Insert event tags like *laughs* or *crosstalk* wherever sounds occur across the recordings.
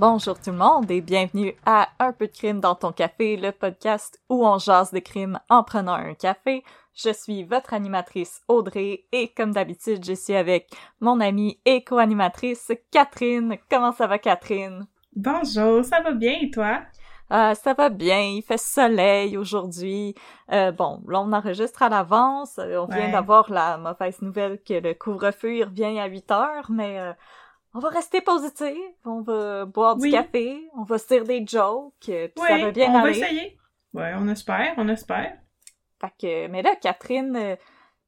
Bonjour tout le monde et bienvenue à Un peu de crime dans ton café, le podcast où on jase de crime en prenant un café. Je suis votre animatrice Audrey et comme d'habitude, je suis avec mon amie et co-animatrice Catherine. Comment ça va Catherine? Bonjour, ça va bien et toi? Euh, ça va bien, il fait soleil aujourd'hui. Euh, bon, là on enregistre à l'avance. Euh, on vient d'avoir la mauvaise nouvelle que le couvre-feu revient à 8 heures, mais euh, on va rester positif. On va boire du café, on va se dire des jokes, euh, puis ça va bien on va aller. essayer. Ouais, on espère, on espère. Fait que, mais là, Catherine, euh,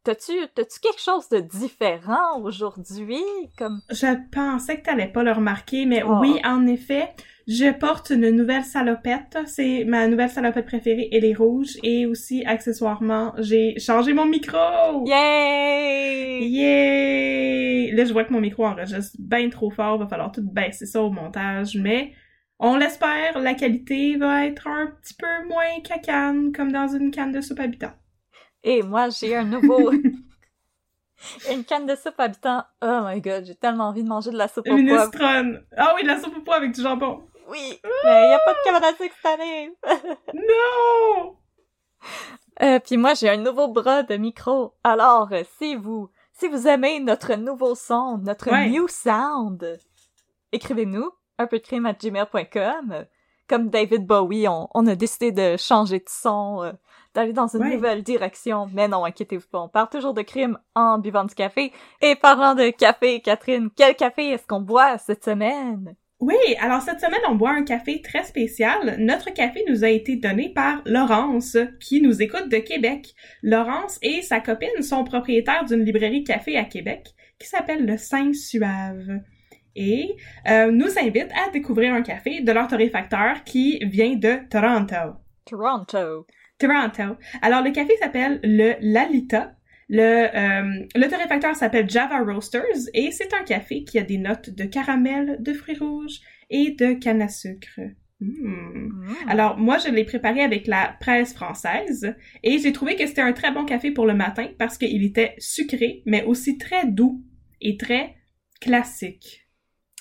t'as-tu, t'as-tu quelque chose de différent aujourd'hui? Comme, Je pensais que t'allais pas le remarquer, mais Oh. oui, en effet, je porte une nouvelle salopette. C'est ma nouvelle salopette préférée, elle est rouge. Et aussi, accessoirement, j'ai changé mon micro! yay! Yeah! Là, je vois que mon micro enregistre bien trop fort. Va falloir tout baisser ça au montage, mais on l'espère, la qualité va être un petit peu moins cacane, comme dans une canne de soupe habitant. Et moi, j'ai un nouveau... *laughs* Une canne de soupe habitant. Oh my god, j'ai tellement envie de manger de la soupe au Une poivre. Ah oui, de la soupe au pois avec du jambon. Oui, mais y a pas de cabane à sucre cette année. *laughs* Non! Euh, puis moi, j'ai un nouveau bras de micro. Alors, euh, si vous, si vous aimez notre nouveau son, notre Ouais. new sound, écrivez-nous un peu de crime à gmail.com. Comme David Bowie, on, on a décidé de changer de son, euh, d'aller dans une Ouais. nouvelle direction. Mais non, inquiétez-vous pas, on parle toujours de crime en buvant du café. Et parlant de café, Catherine, quel café est-ce qu'on boit cette semaine? Oui, alors cette semaine, on boit un café très spécial. Notre café nous a été donné par Laurence, qui nous écoute de Québec. Laurence et sa copine sont propriétaires d'une librairie café à Québec qui s'appelle le Saint Suave. Et euh, nous invitent à découvrir un café de leur torréfacteur qui vient de Toronto. Toronto. Toronto. Alors, le café s'appelle le Lalita. Le, euh, le torréfacteur s'appelle Java Roasters et c'est un café qui a des notes de caramel, de fruits rouges et de canne à sucre. Mm. Mm. Alors, moi, je l'ai préparé avec la presse française et j'ai trouvé que c'était un très bon café pour le matin parce qu'il était sucré, mais aussi très doux et très classique.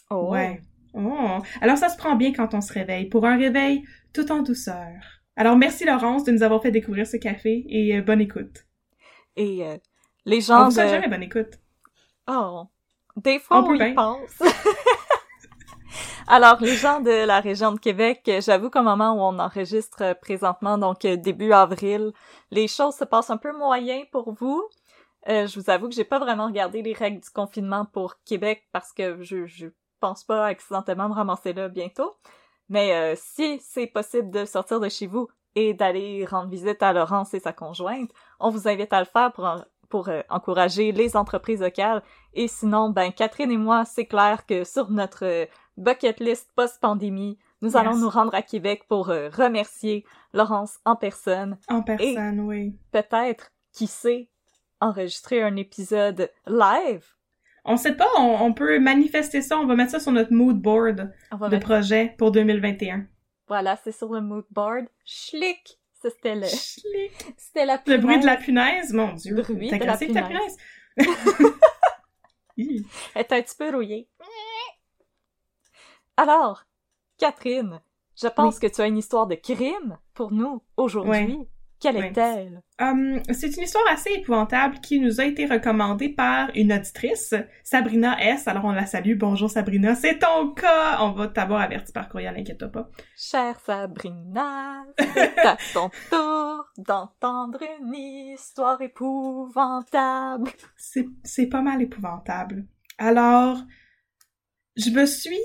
Oh. Ouais. Oh. Alors, ça se prend bien quand on se réveille, pour un réveil tout en douceur. Alors, merci Laurence de nous avoir fait découvrir ce café et euh, bonne écoute. Et euh, les On gens vous de... souhaite jamais bonne écoute. Oh, des fois, On on, y bien. pense. *laughs* Alors, les gens de la région de Québec, j'avoue qu'au moment où on enregistre euh, présentement, donc début avril, les choses se passent un peu moyen pour vous. Euh, je vous avoue que j'ai pas vraiment regardé les règles du confinement pour Québec parce que je, je pense pas accidentellement me ramasser là bientôt. Mais euh, si c'est possible de sortir de chez vous et d'aller rendre visite à Laurence et sa conjointe, on vous invite à le faire pour, en- pour euh, encourager les entreprises locales. Et sinon, ben Catherine et moi, c'est clair que sur notre euh, bucket list post-pandémie, nous Yes. allons nous rendre à Québec pour remercier Laurence en personne. En personne, oui. Peut-être, qui sait, enregistrer un épisode live. On sait pas, on, on peut manifester ça, on va mettre ça sur notre mood board de projet pour 2021. Voilà, c'est sur le mood board. Schlick! Ça, C'était le... Schlick. C'était la Le bruit de la punaise. punaise, mon dieu. Le bruit de la agressif, ta punaise. punaise. *laughs* Elle est un petit peu rouillée. Alors, Catherine, je pense que tu as une histoire de crime pour nous aujourd'hui. Quelle est-elle? Hum, c'est une histoire assez épouvantable qui nous a été recommandée par une auditrice, Sabrina S. Alors on la salue. Bonjour Sabrina, c'est ton cas. On va t'avoir averti par courriel, inquiète pas. Chère Sabrina, c'est à ton *laughs* tour d'entendre une histoire épouvantable. C'est pas mal épouvantable. Alors, je me suis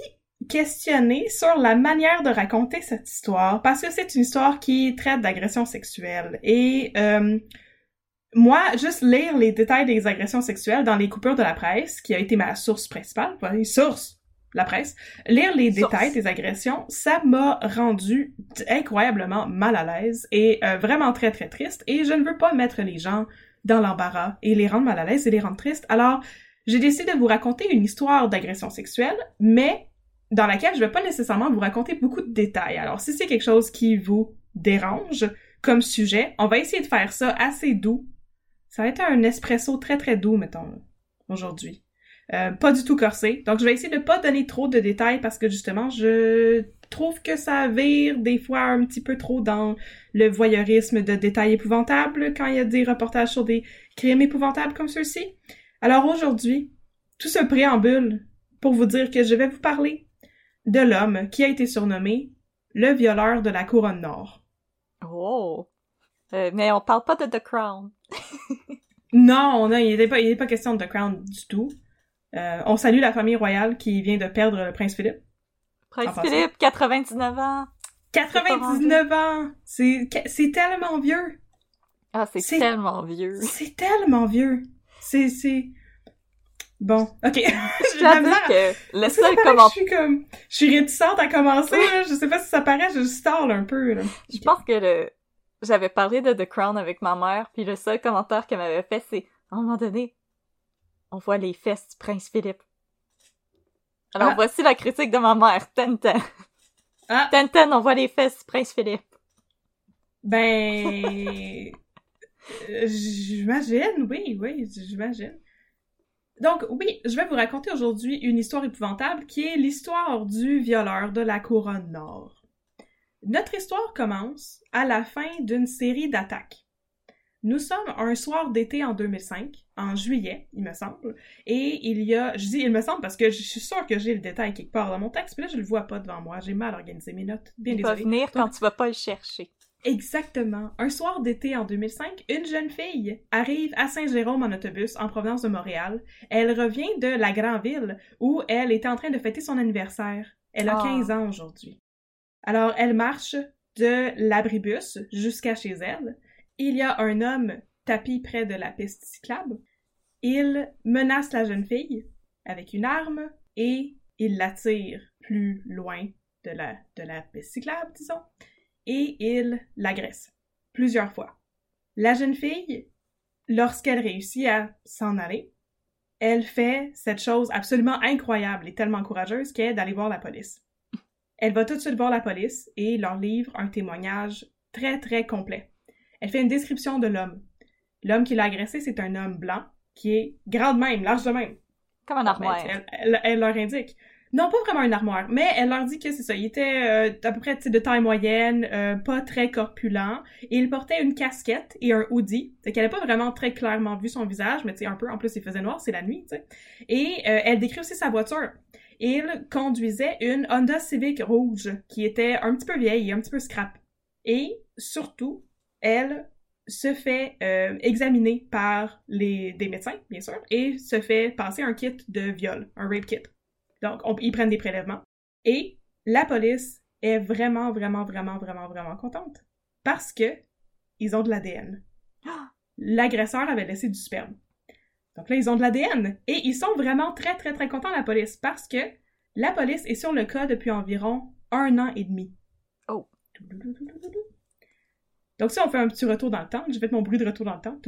questionnée sur la manière de raconter cette histoire parce que c'est une histoire qui traite d'agressions sexuelles et euh, moi, juste lire les détails des agressions sexuelles dans les coupures de la presse, qui a été ma source principale, pas les sources, la presse, lire les Source. détails des agressions, ça m'a rendu incroyablement mal à l'aise et euh, vraiment très très triste et je ne veux pas mettre les gens dans l'embarras et les rendre mal à l'aise et les rendre tristes. Alors, j'ai décidé de vous raconter une histoire d'agression sexuelle, mais dans laquelle je vais pas nécessairement vous raconter beaucoup de détails. Alors, si c'est quelque chose qui vous dérange comme sujet, on va essayer de faire ça assez doux. Ça va être un espresso très très doux, mettons, aujourd'hui. Euh, pas du tout corsé. Donc, je vais essayer de pas donner trop de détails parce que justement, je trouve que ça vire des fois un petit peu trop dans le voyeurisme de détails épouvantables quand il y a des reportages sur des crimes épouvantables comme ceux-ci. Alors aujourd'hui, tout ce préambule pour vous dire que je vais vous parler de l'homme qui a été surnommé le violeur de la couronne nord. Oh! Euh, mais on parle pas de The Crown. *laughs* Non, non, il n'était pas, il pas question de The Crown du tout. Euh, on salue la famille royale qui vient de perdre le prince Philippe. Prince. Philippe, 99 ans. 99 ans! C'est, tellement vieux! Ah, c'est tellement vieux. C'est tellement vieux! C'est... Bon, ok. *laughs* J'ai la dire que le seul. Je suis comme... Je suis réticente à commencer, là. Je sais pas si ça paraît, je stall un peu, là. Je pense que le... J'avais parlé de The Crown avec ma mère, puis le seul commentaire qu'elle m'avait fait, c'est « À un moment donné, on voit les fesses du prince Philippe. » Alors Ah. voici la critique de ma mère. Ten-ten. Ah. Ten-ten, on voit les fesses du prince Philippe. Ben... *laughs* euh, j'imagine, oui, oui, j'imagine. Donc, oui, je vais vous raconter aujourd'hui une histoire épouvantable qui est l'histoire du violeur de la couronne nord. Notre histoire commence à la fin d'une série d'attaques. Nous sommes un soir d'été en 2005, en juillet, il me semble, et il y a, je dis il me semble parce que je suis sûre que j'ai le détail quelque part dans mon texte, mais là je le vois pas devant moi, j'ai mal organisé mes notes, bien Il va venir quand tu vas pas le chercher. Exactement. Un soir d'été en 2005, une jeune fille arrive à Saint-Jérôme en autobus en provenance de Montréal. Elle revient de la grande ville où elle était en train de fêter son anniversaire. Elle a Ah. 15 ans aujourd'hui. Alors, elle marche de l'abribus jusqu'à chez elle. Il y a un homme tapis près de la piste cyclable. Il menace la jeune fille avec une arme et il la tire plus loin de la, de la piste cyclable, disons et il l'agresse plusieurs fois. La jeune fille, lorsqu'elle réussit à s'en aller, elle fait cette chose absolument incroyable et tellement courageuse qu'est d'aller voir la police. Elle va tout de suite voir la police et leur livre un témoignage très très complet. Elle fait une description de l'homme. L'homme qui l'a agressé, c'est un homme blanc qui est grand de même, large de même. Comme un armoire. elle, elle- elle leur indique. Non, pas vraiment une armoire, mais elle leur dit que c'est ça. Il était euh, à peu près de taille moyenne, euh, pas très corpulent, il portait une casquette et un hoodie. Fait qu'elle n'a pas vraiment très clairement vu son visage, mais tu sais, un peu, en plus, il faisait noir, c'est la nuit, tu sais. Et euh, elle décrit aussi sa voiture. Il conduisait une Honda Civic rouge, qui était un petit peu vieille un petit peu scrap. Et, surtout, elle se fait euh, examiner par les, des médecins, bien sûr, et se fait passer un kit de viol, un rape kit. Donc, on- ils prennent des prélèvements. Et la police est vraiment, vraiment, vraiment, vraiment, vraiment contente. Parce que ils ont de l'ADN. *gasps* L'agresseur avait laissé du sperme. Donc là, ils ont de l'ADN. Et ils sont vraiment très, très, très contents, la police, parce que la police est sur le cas depuis environ un an et demi. Oh. Donc si on fait un petit retour dans le temps, j'ai fait mon bruit de retour dans le temps.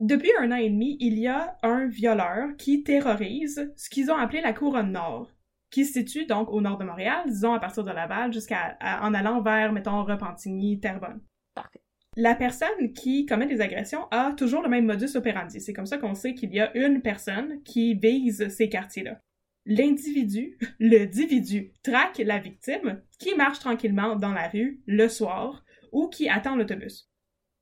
Depuis un an et demi, il y a un violeur qui terrorise ce qu'ils ont appelé la couronne nord, qui se situe donc au nord de Montréal, disons à partir de Laval, jusqu'à en allant vers, mettons, Repentigny, Terrebonne. Parfait. La personne qui commet des agressions a toujours le même modus operandi. C'est comme ça qu'on sait qu'il y a une personne qui vise ces quartiers-là. L'individu, *laughs* le dividu, traque la victime qui marche tranquillement dans la rue le soir ou qui attend l'autobus.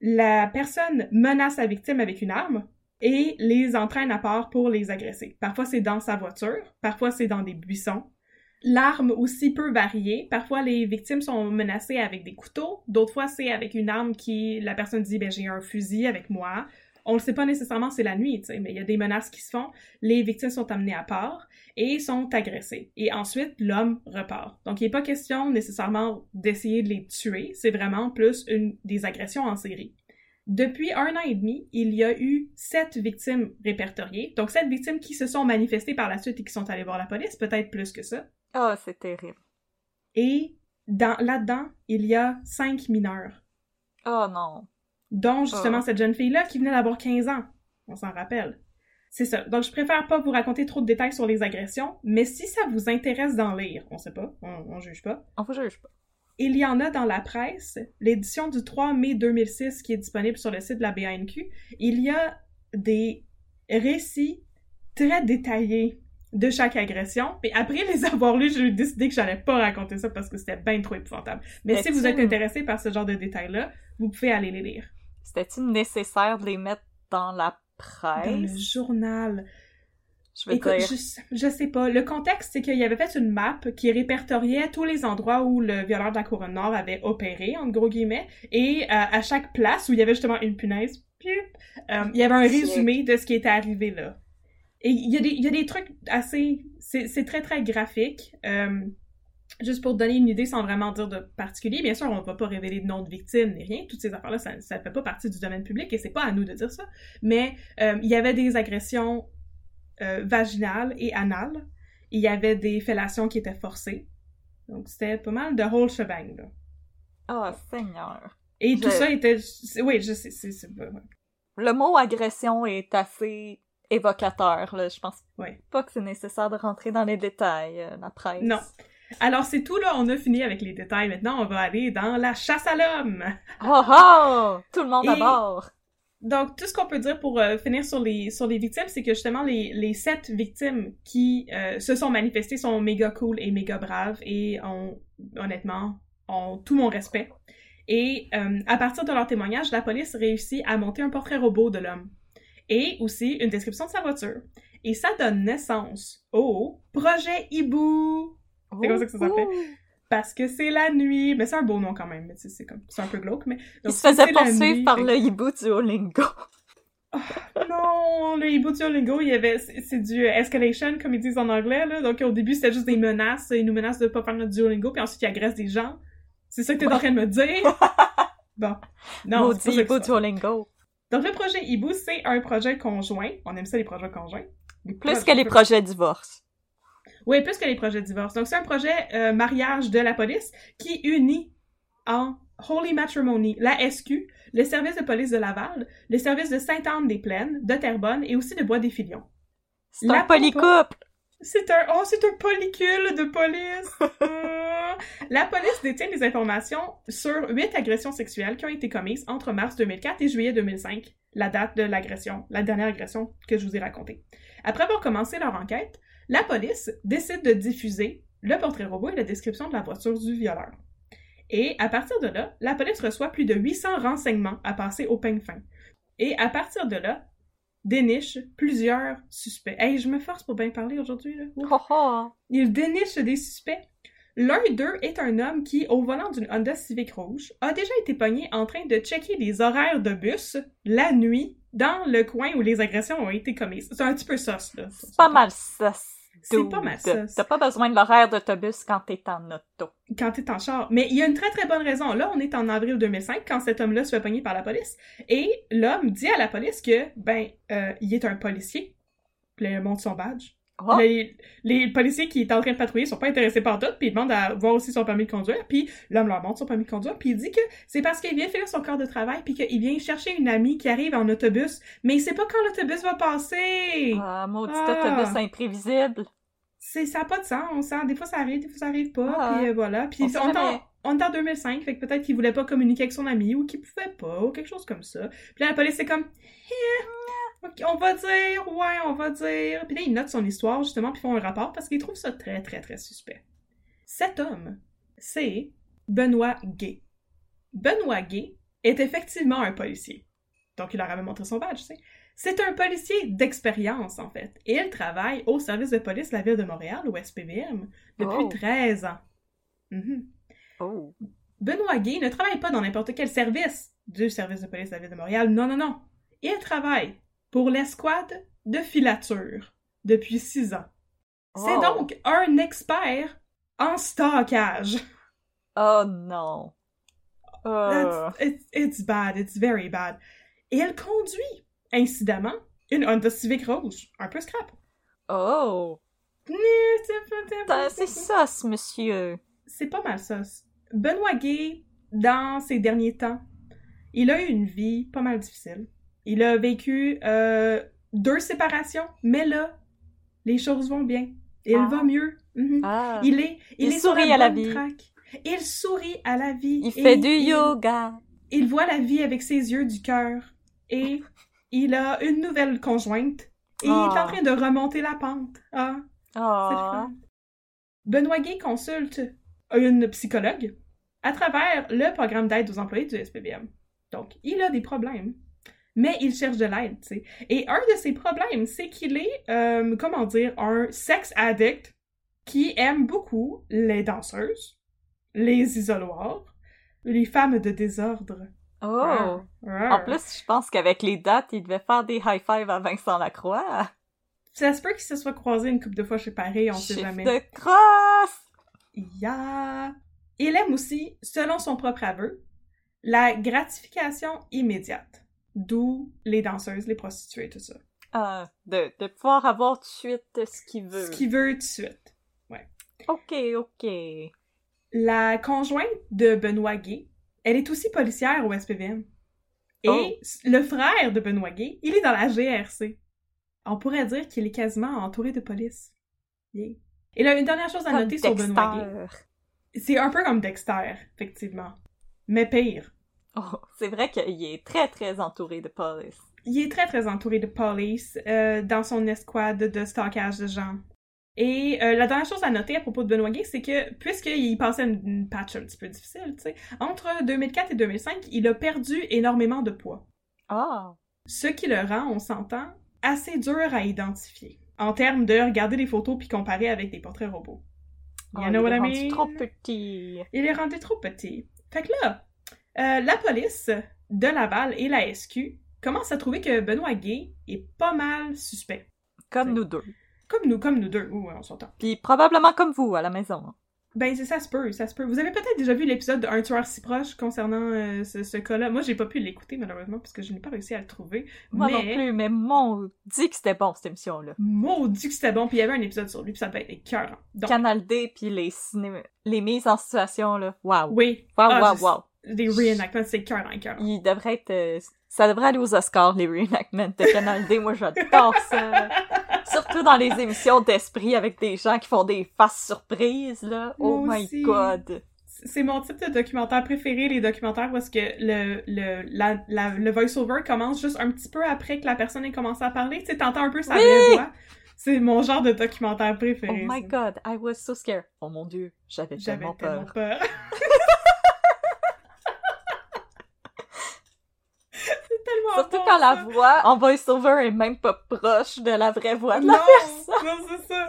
La personne menace la victime avec une arme et les entraîne à part pour les agresser. Parfois c'est dans sa voiture, parfois c'est dans des buissons. L'arme aussi peut varier. Parfois les victimes sont menacées avec des couteaux, d'autres fois c'est avec une arme qui la personne dit ben j'ai un fusil avec moi. On le sait pas nécessairement c'est la nuit, mais il y a des menaces qui se font. Les victimes sont amenées à part et sont agressées. Et ensuite l'homme repart. Donc il n'est pas question nécessairement d'essayer de les tuer, c'est vraiment plus une des agressions en série. Depuis un an et demi, il y a eu sept victimes répertoriées. Donc, sept victimes qui se sont manifestées par la suite et qui sont allées voir la police, peut-être plus que ça. Oh, c'est terrible. Et là-dedans, il y a cinq mineurs. Oh non. Dont justement oh. cette jeune fille-là qui venait d'avoir 15 ans. On s'en rappelle. C'est ça. Donc, je préfère pas vous raconter trop de détails sur les agressions, mais si ça vous intéresse d'en lire, on sait pas, on, on juge pas. On vous juge pas. Il y en a dans la presse. L'édition du 3 mai 2006 qui est disponible sur le site de la BANQ, il y a des récits très détaillés de chaque agression. Et après les avoir lus, j'ai décidé que j'allais pas raconter ça parce que c'était bien trop épouvantable. Mais si vous êtes intéressé par ce genre de détails-là, vous pouvez aller les lire. C'était-il nécessaire de les mettre dans la presse? Dans le journal. Je, Écoute, je, sais pas. Le contexte, c'est qu'il avait fait une map qui répertoriait tous les endroits où le violeur de la couronne nord avait opéré, en gros guillemets, et euh, à chaque place où il y avait justement une punaise, euh, il y avait un résumé de ce qui était arrivé là. Et il y a des, il y a des trucs assez... C'est très, très graphique. Euh, juste pour donner une idée sans vraiment dire de particulier, bien sûr, on ne va pas révéler de nom de victime ni rien. Toutes ces affaires-là, ça ne fait pas partie du domaine public et c'est pas à nous de dire ça. Mais il y avait des agressions euh, vaginale et anale. Il y avait des fellations qui étaient forcées. Donc, c'était pas mal de whole shebang, là. Oh, Seigneur. Et tout ça était... Oui, je sais, c'est... Le mot agression est assez évocateur, là. Je pense ouais. pas que c'est nécessaire de rentrer dans les détails, euh, la presse. Non. Alors, c'est tout, là. On a fini avec les détails. Maintenant, on va aller dans la chasse à l'homme. Oh, oh! Tout le monde à bord! Donc, tout ce qu'on peut dire pour euh, finir sur les, sur les victimes, c'est que justement, les, les sept victimes qui euh, se sont manifestées sont méga cool et méga braves et ont, honnêtement, ont tout mon respect. Et euh, à partir de leur témoignage, la police réussit à monter un portrait robot de l'homme et aussi une description de sa voiture. Et ça donne naissance au projet Hibou. C'est comme ça que ça s'appelle parce que c'est la nuit. Mais c'est un beau nom quand même, mais c'est comme c'est un peu glauque. Mais il se faisait poursuivre par le hibou Duolingo. Oh, non, le hibou Duolingo, il y avait c'est du escalation comme ils disent en anglais là. Donc au début c'était juste des menaces, ils nous menacent de pas faire notre Duolingo, puis ensuite ils agressent des gens. C'est ça que t'es en train de me dire? *laughs* bon, non, c'est hibou Duolingo. Donc le projet hibou c'est un projet conjoint. On aime ça les projets conjoints. Plus que les projets divorce. Oui, plus que les projets de divorce. Donc, c'est un projet euh, mariage de la police qui unit en Holy Matrimony la SQ, le service de police de Laval, le service de Sainte-Anne-des-Plaines, de Terrebonne et aussi de Bois-des-Filions. C'est un polycouple! C'est un, oh, c'est un polycule de police! *laughs* la police détient des informations sur huit agressions sexuelles qui ont été commises entre mars 2004 et juillet 2005, la date de l'agression, la dernière agression que je vous ai racontée. Après avoir commencé leur enquête, la police décide de diffuser le portrait robot et la description de la voiture du violeur. Et à partir de là, la police reçoit plus de 800 renseignements à passer au peigne fin. Et à partir de là, déniche plusieurs suspects. Hey, je me force pour bien parler aujourd'hui. Là. Il déniche des suspects. L'un d'eux est un homme qui, au volant d'une Honda Civic rouge, a déjà été pogné en train de checker les horaires de bus la nuit dans le coin où les agressions ont été commises. C'est un petit peu sauce, là. C'est pas mal sauce. C'est pas mal ça. T'as pas besoin de l'horaire d'autobus quand t'es en auto. Quand t'es en char. Mais il y a une très très bonne raison. Là, on est en avril 2005 quand cet homme-là se fait pogner par la police. Et l'homme dit à la police que, ben, euh, il est un policier. Puis il montre son badge. Oh. Les, policiers qui étaient en train de patrouiller sont pas intéressés par d'autres, puis ils demandent à voir aussi son permis de conduire, puis l'homme leur montre son permis de conduire, puis il dit que c'est parce qu'il vient faire son corps de travail, puis qu'il vient chercher une amie qui arrive en autobus, mais il sait pas quand l'autobus va passer! Ah, maudit ah. autobus imprévisible! C'est ça n'a pas de sens. Hein? Des fois, ça arrive, des fois, ça arrive pas. Ah. puis euh, voilà. Puis on, est en 2005, fait que peut-être qu'il voulait pas communiquer avec son ami ou qu'il pouvait pas ou quelque chose comme ça. Puis là, la police, c'est comme... Eh, on va dire, ouais, on va dire. Puis là, il note son histoire, justement, puis font un rapport parce qu'il trouve ça très, très, très suspect. Cet homme, c'est Benoît Gay. Benoît Gay est effectivement un policier. Donc, il leur avait montré son badge, tu sais. C'est un policier d'expérience, en fait. Et il travaille au service de police de la ville de Montréal, au SPVM, depuis Oh. 13 ans. Mhm. Oh. Benoît Gay ne travaille pas dans n'importe quel service du service de police de la ville de Montréal. Non, non, non. Il travaille pour l'escouade de filature depuis 6 ans. C'est Oh. donc un expert en stockage. Oh non. That's- it's, it's bad, it's very bad. Et elle conduit, incidemment, une Honda Civic rouge, un peu scrap. Oh. C'est ça, ce monsieur. C'est pas mal ça. Benoît Gay, dans ses derniers temps, il a eu une vie pas mal difficile. Il a vécu euh, deux séparations, mais là, les choses vont bien. Il Ah. va mieux. Mhm. Ah. Il est, il Il est sur sourit à la vie. track. Il sourit à la vie. Il fait du il- yoga. Il voit la vie avec ses yeux du cœur. Et il a une nouvelle conjointe. Et il est en Ah. train de remonter la pente. Ah, Oh. fun. Benoît Gay consulte une psychologue à travers le programme d'aide aux employés du SPVM. Donc, il a des problèmes. Mais il cherche de l'aide, tu sais. Et un de ses problèmes, c'est qu'il est, euh, comment dire, un sex addict qui aime beaucoup les danseuses, les isoloirs, les femmes de désordre. Oh. En plus, je pense qu'avec les dates, il devait faire des high five à Vincent Lacroix. ça se peut qu'ils se soient croisés une couple de fois chez Paris, on sait Chiffre jamais. de crosse! Yeah. Il aime aussi, selon son propre aveu, la gratification immédiate. D'où les danseuses, les prostituées, tout ça. Ah, de, de pouvoir avoir tout de suite ce qu'il veut. Ce qu'il veut tout de suite. Ok, ok. La conjointe de Benoît Gay, elle est aussi policière au SPVM. Et Oh. le frère de Benoît Gay, il est dans la GRC. On pourrait dire qu'il est quasiment entouré de police. Yeah. Et là, une dernière chose à Comme noter sur Benoît Gay. C'est un peu comme Dexter, effectivement. Mais pire. Oh, c'est vrai qu'il est très, très entouré de police. Il est très très entouré de police euh, dans son escouade de stockage de gens. Et euh, la dernière chose à noter à propos de Benoît Gay, c'est que puisqu'il passait une, une patch un petit peu difficile, tu sais, entre 2004 et 2005, il a perdu énormément de poids. Ah! Ce qui le rend, on s'entend, assez dur à identifier. En termes de regarder les photos puis comparer avec des portraits robots. You Oh, il est rendu trop petit. Il est rendu trop petit. Fait que là, euh, la police de Laval et la SQ commencent à trouver que Benoît Gay est pas mal suspect. Comme nous deux. Comme nous, comme nous deux. Oui, on s'entend. Puis probablement comme vous à la maison. Ben, c'est- ça se peut, ça se peut. Vous avez peut-être déjà vu l'épisode de Un tueur si proche concernant euh, ce, ce cas-là. Moi, j'ai pas pu l'écouter, malheureusement, parce que je n'ai pas réussi à le trouver. Moi mais... non plus, mais mon dit que c'était bon cette émission-là. Maudit que c'était bon, puis il y avait un épisode sur lui, puis ça devait être écœurant. Donc, Canal D puis les les mises en situation là. Waouh. oui. Waouh, Ah, waouh, waouh. Des reenactments, c'est écœurant, écœurant. Il devrait être euh, ça devrait aller aux Oscars les reenactments de Canal D. Moi j'adore ça. *laughs* Surtout dans les émissions d'esprit avec des gens qui font des faces surprises là. Oh Moi my aussi. god. C'est mon type de documentaire préféré, les documentaires est-ce que le, le, la, la- le voice-over commence juste un petit peu après que la personne ait commencé à parler. Tu sais, t'entends un peu sa Oui! voix. C'est mon genre de documentaire Oh préféré. my ça. god, I was so scared. Oh mon dieu, j'avais tellement tellement peur. *laughs* peur. c'est tellement Surtout bon, quand la voix en voice-over est même pas proche de la vraie voix de la personne. non, c'est ça.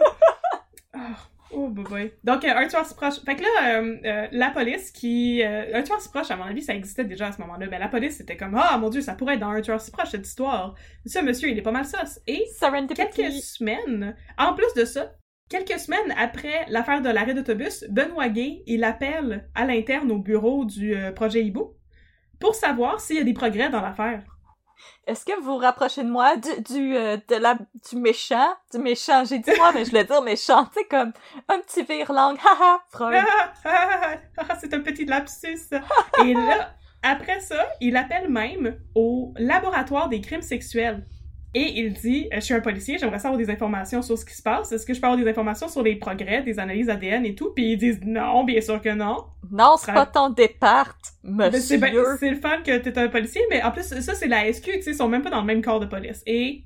Ah, Oh, boy, boy. Donc, euh, un tueur si proche. Fait que là, euh, euh, la police qui... euh, un tueur si proche, à mon avis, ça existait déjà à ce moment-là. Mais la police, c'était comme, ah, mon Dieu, ça pourrait être dans un tueur si proche, cette histoire. Ce monsieur, il est pas mal sauce. Et quelques semaines, en plus de ça, quelques semaines après l'affaire de l'arrêt d'autobus, Benoît Gay, il appelle à l'interne au bureau du projet Hibou pour savoir s'il y a des progrès dans l'affaire. Est-ce que vous vous rapprochez de moi du, du, euh, de la, du méchant? Du méchant, j'ai dit moi, mais je voulais dire méchant, tu sais, comme un petit vire-langue, haha, Freud. Ah, ah, ah, c'est un petit lapsus. Et là, après ça, il appelle même au laboratoire des crimes sexuels. Et il dit, euh, je suis un policier, j'aimerais savoir des informations sur ce qui se passe. Est-ce que je peux avoir des informations sur les progrès, des analyses ADN et tout? Puis ils disent, non, bien sûr que non. Non, c'est pas ton départ, c'est ben- monsieur. c'est le fun que t'es un policier, mais en plus, ça, c'est la SQ, tu sais, ils sont même pas dans le même corps de police. Et,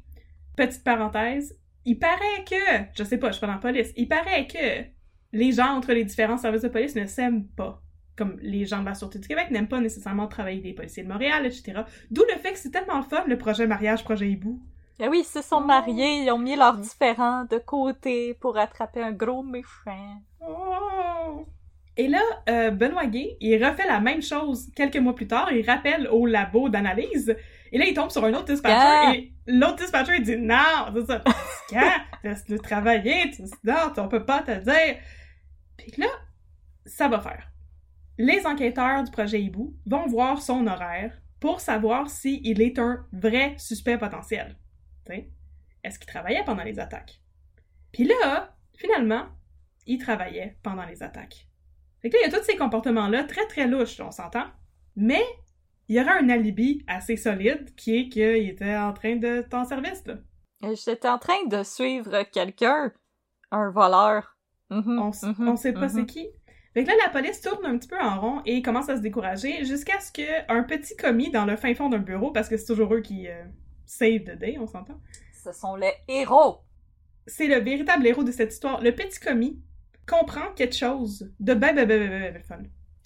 petite parenthèse, il paraît que, je sais pas, je suis pas dans la police, il paraît que les gens entre les différents services de police ne s'aiment pas. comme les gens de la Sûreté du Québec n'aiment pas nécessairement travailler des policiers de Montréal, etc. D'où le fait que c'est tellement fun, le projet mariage, projet hibou. Ah oui, ils se sont mariés, ils ont mis leurs différents de côté pour attraper un gros méchant. Oh! Et là, euh, Benoît Gay, il refait la même chose quelques mois plus tard, il rappelle au labo d'analyse, et là, il tombe sur un autre dispatcher, Yeah. et l'autre dispatcher, il dit « Non, c'est ça? Laisse-le travailler, non, on peut pas te dire. » Puis là, ça va faire. Les enquêteurs du projet Hibou vont voir son horaire pour savoir s'il est un vrai suspect potentiel. Est-ce qu'il travaillait pendant les attaques? Puis là, finalement, il travaillait pendant les attaques. Fait que là, il y a tous ces comportements-là très très louches, on s'entend. Mais il y aura un alibi assez solide qui est qu'il était en train de t'en service, là. J'étais en train de suivre quelqu'un, un voleur. Mhm, On, s- mhm, on sait pas c'est qui. Fait que là, la police tourne un petit peu en rond et commence à se décourager jusqu'à ce qu'un petit commis dans le fin fond d'un bureau, parce que c'est toujours eux qui euh, save the day, on s'entend, Ce sont les héros. c'est le véritable héros de cette histoire. Le petit commis comprend quelque chose de ben ben ben ben fun.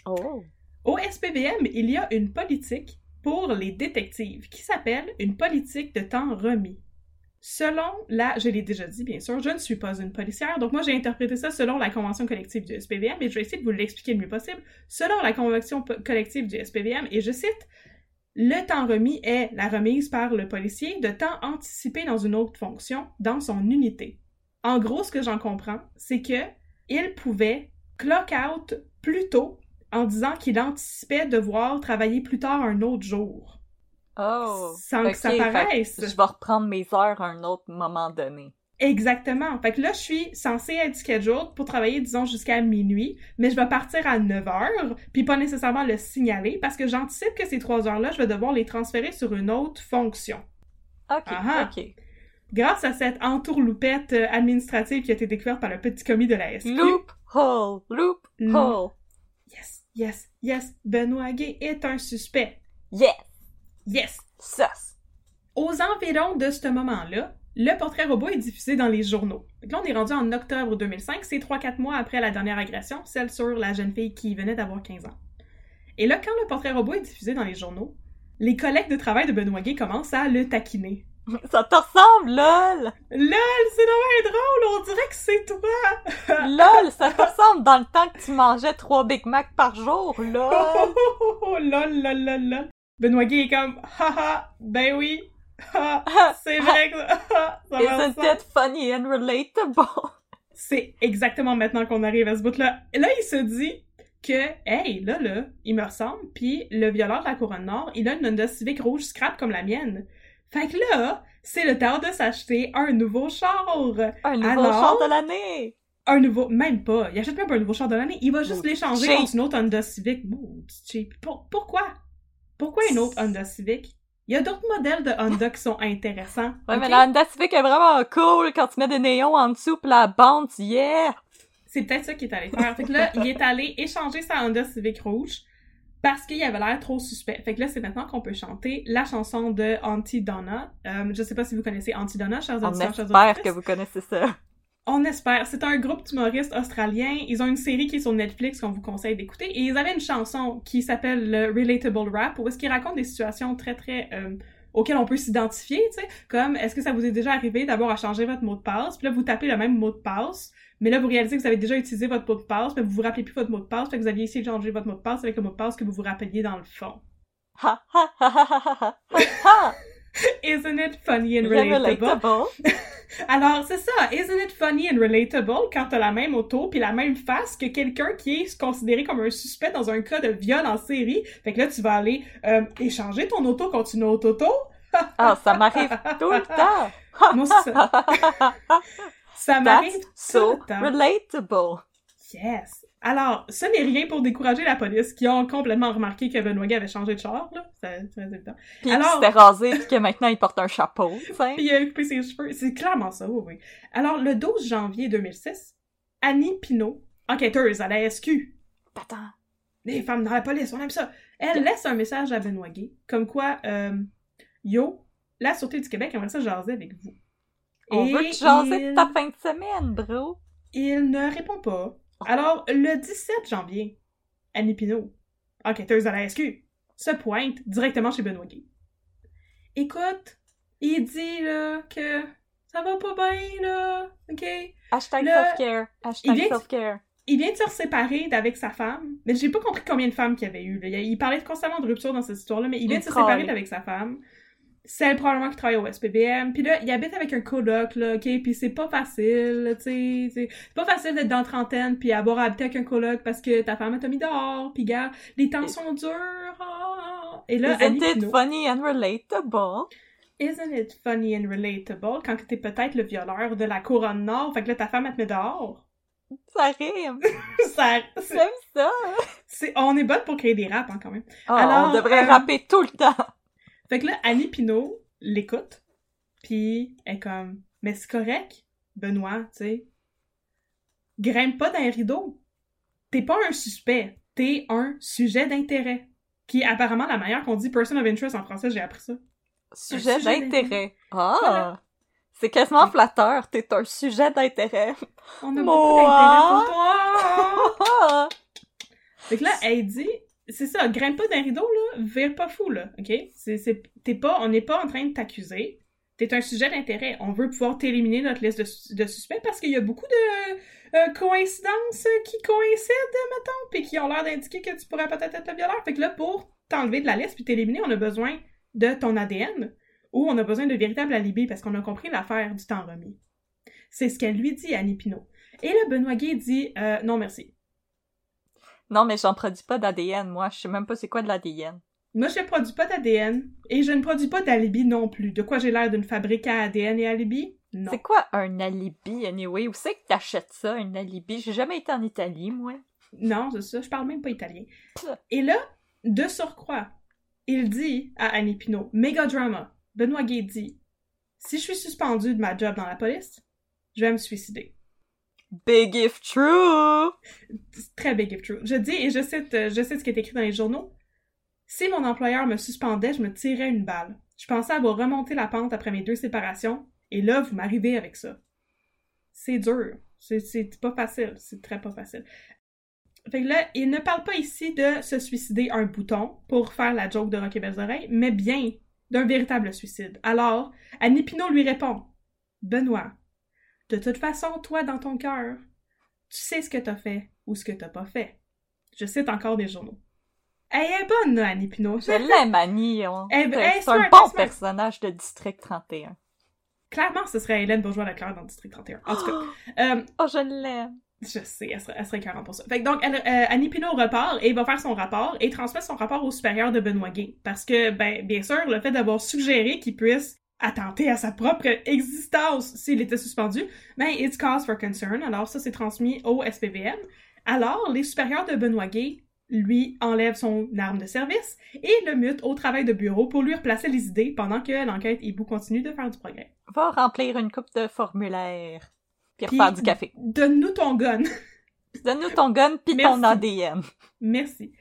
Oh. Au SPVM, il y a une politique pour les détectives qui s'appelle une politique de temps remis. Selon la, je l'ai déjà dit bien sûr, je ne suis pas une policière, donc moi j'ai interprété ça selon la convention collective du SPVM et je vais essayer de vous l'expliquer le mieux possible. Selon la convention collective du SPVM, et je cite, le temps remis est la remise par le policier de temps anticipé dans une autre fonction dans son unité. En gros, ce que j'en comprends, c'est que il pouvait clock out plus tôt en disant qu'il anticipait devoir travailler plus tard un autre jour. Oh. Sans que ça que paraisse. Je vais reprendre mes heures à un autre moment donné. Exactement. Fait que là, je suis censée être scheduled pour travailler, disons, jusqu'à minuit, mais je vais partir à 9 heures, puis pas nécessairement le signaler, parce que j'anticipe que ces trois heures-là, je vais devoir les transférer sur une autre fonction. Ok, Ah ok. Grâce à cette entourloupette euh, administrative qui a été découverte par le petit commis de la SQ. Loophole, loophole. Yes, yes, yes, Benoît Gay est un suspect. Yes, Yes! sus. Aux environs de ce moment-là, le portrait robot est diffusé dans les journaux. Donc là, on est rendu en octobre 2005, c'est 3-4 mois après la dernière agression, celle sur la jeune fille qui venait d'avoir 15 ans. Et là, quand le portrait robot est diffusé dans les journaux, les collègues de travail de Benoît Gay commencent à le taquiner. *laughs* Ça te ressemble, lol! LOL, c'est vraiment drôle, on dirait que c'est toi! *laughs* lol, ça te ressemble dans le temps que tu mangeais trois Big Mac par jour, lol! oh, oh, oh, lol, lol, lol, lol. Benoît Gay est comme, haha, ben oui, *laughs* c'est vrai que ça, *laughs* *laughs* Isn't it funny and relatable? C'est exactement maintenant qu'on arrive à ce bout-là. Là, il se dit que, hey, là, là, il me ressemble, puis le violeur de la Couronne Nord, il a une Honda Civic rouge scrap comme la mienne. Fait que là, c'est le temps de s'acheter un nouveau char. Un nouveau Alors? char de l'année! Un nouveau, même pas. Il achète même pas un nouveau char de l'année. Il va juste Oh, l'échanger contre une autre Honda Civic. Maudit cheap. Pour- pourquoi? Pourquoi une autre Honda Civic? Il y a d'autres modèles de Honda qui sont intéressants. Ouais, mais la Honda Civic est vraiment cool quand tu mets des néons en dessous pis la bande, yeah! C'est peut-être ça qu'il est allé faire. Fait que là, il est allé échanger sa Honda Civic rouge parce qu'il avait l'air trop suspect. Fait que là, c'est maintenant qu'on peut chanter la chanson de Auntie Donna. Euh, je sais pas si vous connaissez Auntie Donna, chers On auditeurs, chers espère auditrices. que vous connaissez ça. On espère. C'est un groupe d'humoristes australiens. Ils ont une série qui est sur Netflix qu'on vous conseille d'écouter. Et ils avaient une chanson qui s'appelle le Relatable Rap, où est-ce qu'ils racontent des situations très, très... euh, auxquelles on peut s'identifier, tu sais. Comme, est-ce que ça vous est déjà arrivé d'abord à changer votre mot de passe, puis là, vous tapez le même mot de passe, mais là, vous réalisez que vous avez déjà utilisé votre mot de passe, mais vous vous rappelez plus votre mot de passe, fait que vous aviez essayé de changer votre mot de passe avec le mot de passe que vous vous rappeliez dans le fond. Ha ha ha! Isn't it funny and relatable? relatable? *laughs* Alors, c'est ça. Isn't it funny and relatable quand t'as la même auto puis la même face que quelqu'un qui est considéré comme un suspect dans un cas de viol en série? Fait que là, tu vas aller euh, échanger ton auto contre une autre auto? Ah, ça m'arrive *laughs* tout le temps! Moi, ça. *laughs* Ça m'arrive tout so le temps. relatable! Yes. Alors, ce n'est rien pour décourager la police qui ont complètement remarqué que Benoît avait changé de char, là. C'est évident. Pis Alors- s'était rasé pis que maintenant il porte un chapeau. Puis il a coupé ses cheveux. C'est clairement ça, oui, oui. Alors, le 12 janvier 2006, Annie Pinault, enquêteuse à la SQ, Attends. les femmes dans la police, on aime ça. Elle laisse un message à Benoît Gay, comme quoi, euh, Yo, la Sûreté du Québec aimerait ça jaser avec vous. On Et veut te jaser il- de ta fin de semaine, bro. Il ne répond pas. Alors, le 17 janvier, Annie Pinault, enquêteuse à la SQ, se pointe directement chez Benoît Gay. Écoute, il dit là que ça va pas bien là, ok? Hashtag self-care. Hashtag self-care. Il vient de se séparer d'avec sa femme, mais j'ai pas compris combien de femmes qu'il y avait eu. Là. Il parlait constamment de rupture dans cette histoire-là, mais il vient de se séparer d'avec sa femme. Celle probablement qui travaille au SPBM. Puis là, il habite avec un coloc, là, ok? Puis c'est pas facile, tu sais. C'est pas facile d'être dans la trentaine puis avoir à habiter avec un coloc parce que ta femme t'a mis dehors. Puis gars, les temps sont durs. ah. Et là, Isn't it Pinault- funny and relatable? Isn't it funny and relatable quand t'es peut-être le violeur de la couronne nord, fait que là, ta femme, elle te met dehors? Ça rime. *laughs* Ça, J'aime ça. c'est- on est bonne pour créer des raps, hein, quand même. Oh, Alors, on devrait euh, rapper tout le temps. Fait que là, Annie Pinault l'écoute, puis elle est comme « Mais c'est correct, Benoît, tu sais. Grimpe pas dans les rideaux. T'es pas un suspect, t'es un sujet d'intérêt. » Qui est apparemment la manière qu'on dit « person of interest » en français, j'ai appris ça. Sujet sujet d'intérêt. Ah! Voilà. C'est quasiment flatteur. T'es un sujet d'intérêt. On a Moi? beaucoup d'intérêt pour toi! *laughs* Fait que là, elle dit, c'est ça, grimpe pas d'un rideau, là, vire pas fou, là, ok? C'est, t'es pas, on n'est pas en train de t'accuser. T'es un sujet d'intérêt. On veut pouvoir t'éliminer notre liste de, su- de suspects parce qu'il y a beaucoup de euh, coïncidences qui coïncident, mettons, puis qui ont l'air d'indiquer que tu pourrais peut-être être le violeur. Fait que là, pour t'enlever de la liste puis t'éliminer, on a besoin de ton ADN ou on a besoin de véritables alibis parce qu'on a compris l'affaire du temps remis. C'est ce qu'elle lui dit Annie Pinault. Et là, Benoît Gay dit euh, non merci. Non, mais j'en produis pas d'ADN, moi. Je sais même pas c'est quoi de l'ADN. Moi, je ne produis pas d'ADN et je ne produis pas d'alibi non plus. De quoi j'ai l'air d'une fabrique à ADN et alibi? Non. C'est quoi un alibi, anyway? Où c'est que t'achètes ça, un alibi? J'ai jamais été en Italie, moi. Non, c'est ça, je parle même pas italien. Et là, de surcroît, il dit à Annie Pinault, méga drama, Benoît Gay dit, si je suis suspendu de ma job dans la police, je vais me suicider. Big if true! Très big if true. Je dis, et je cite, euh, je cite ce qui est écrit dans les journaux, si mon employeur me suspendait, je me tirais une balle. Je pensais avoir remonté la pente après mes deux séparations, et là, vous m'arrivez avec ça. C'est dur. C'est- pas facile. C'est très pas facile. Fait que là, il ne parle pas ici de se suicider un bouton pour faire la joke de Rocky Belles Oreilles, mais bien d'un véritable suicide. Alors, Annie Pinault lui répond Benoît, de toute façon, toi, dans ton cœur, tu sais ce que t'as fait ou ce que t'as pas fait. Je cite encore des journaux. Elle est bonne, Annie Pinault. Je l'aime, Annie. *laughs* on- Eh, C'est un bon personnage de District 31. Clairement, ce serait Hélène Bourgeois-Leclerc dans District 31. En tout cas, *gasps* euh, Oh, je l'aime. Je sais, elle serait, elle serait 40 pour ça. Fait que donc, elle, euh, Annie Pinault repart et va faire son rapport et transmet son rapport au supérieur de Benoît Gay. Parce que, ben, bien sûr, le fait d'avoir suggéré qu'il puisse attenter à sa propre existence s'il était suspendu, ben, it's cause for concern. Alors, ça, c'est transmis au SPVM. Alors, les supérieurs de Benoît Gay lui enlèvent son arme de service et le mutent au travail de bureau pour lui replacer les idées pendant que l'enquête Hibou continue de faire du progrès. Va remplir une coupe de formulaire. Puis Puis- refaire du café. Donne-nous ton gun. *laughs* Donne-nous ton gun pis ton. ADN. Merci.